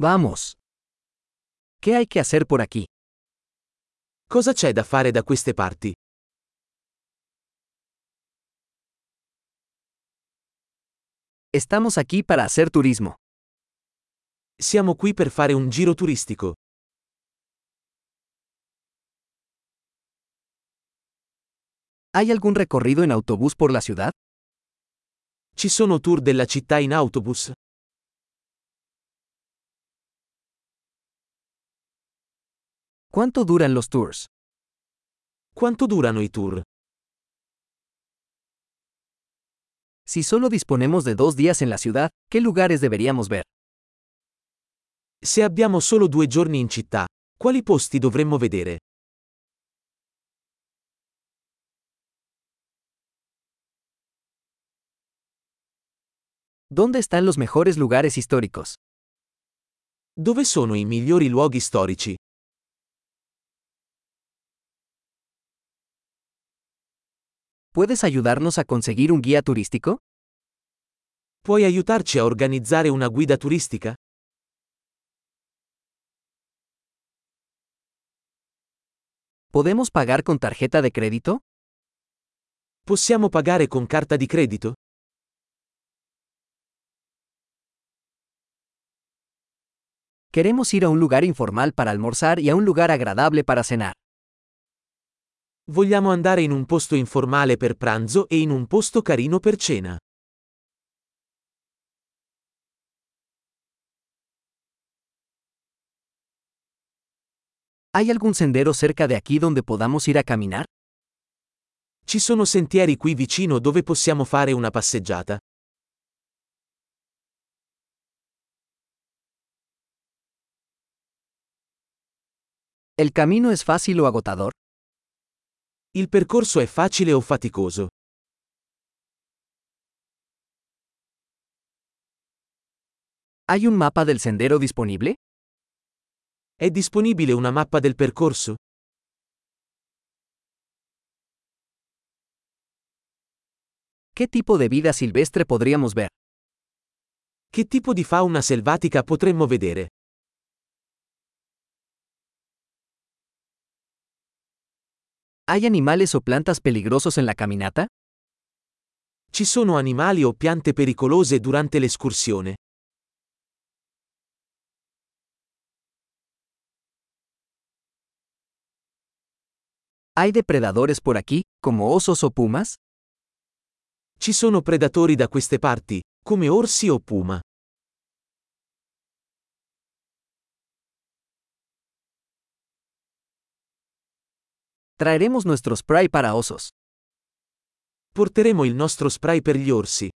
Vamos. ¿Qué hay que hacer por aquí? Cosa c'è da fare da queste parti? Estamos aquí para hacer turismo. Siamo qui per fare un giro turistico. ¿Hay algún recorrido en autobús por la ciudad? Ci sono tour della città in autobus? ¿Cuánto duran los tours? Quanto durano i tour? Si solo disponemos de dos días en la ciudad, ¿qué lugares deberíamos ver? Se abbiamo solo due giorni in città, quali posti dovremmo vedere? ¿Dónde están los mejores lugares históricos? Dove sono i migliori luoghi storici? ¿Puedes ayudarnos a conseguir un guía turístico? Puoi aiutarci a organizzare una guida turistica? ¿Podemos pagar con tarjeta de crédito? Possiamo pagare con carta di credito? Queremos ir a un lugar informal para almorzar y a un lugar agradable para cenar. Vogliamo andare in un posto informale per pranzo e in un posto carino per cena. ¿Hay algún sendero cerca de aquí donde podamos ir a caminar? Ci sono sentieri qui vicino dove possiamo fare una passeggiata? ¿El camino es fácil o agotador? Il percorso è facile o faticoso? ¿Hay un mapa del sendero disponible? È disponibile una mappa del percorso? ¿Qué tipo de vida silvestre podríamos ver? Che tipo di fauna selvatica potremmo vedere? ¿Hay animales o plantas peligrosos en la caminata? Ci sono animali o piante pericolose durante l'escursione? ¿Hay depredadores por aquí, como osos o pumas? Ci sono predatori da queste parti, come orsi o puma? Traeremos nuestro spray para osos. Porteremo il nostro spray per gli orsi.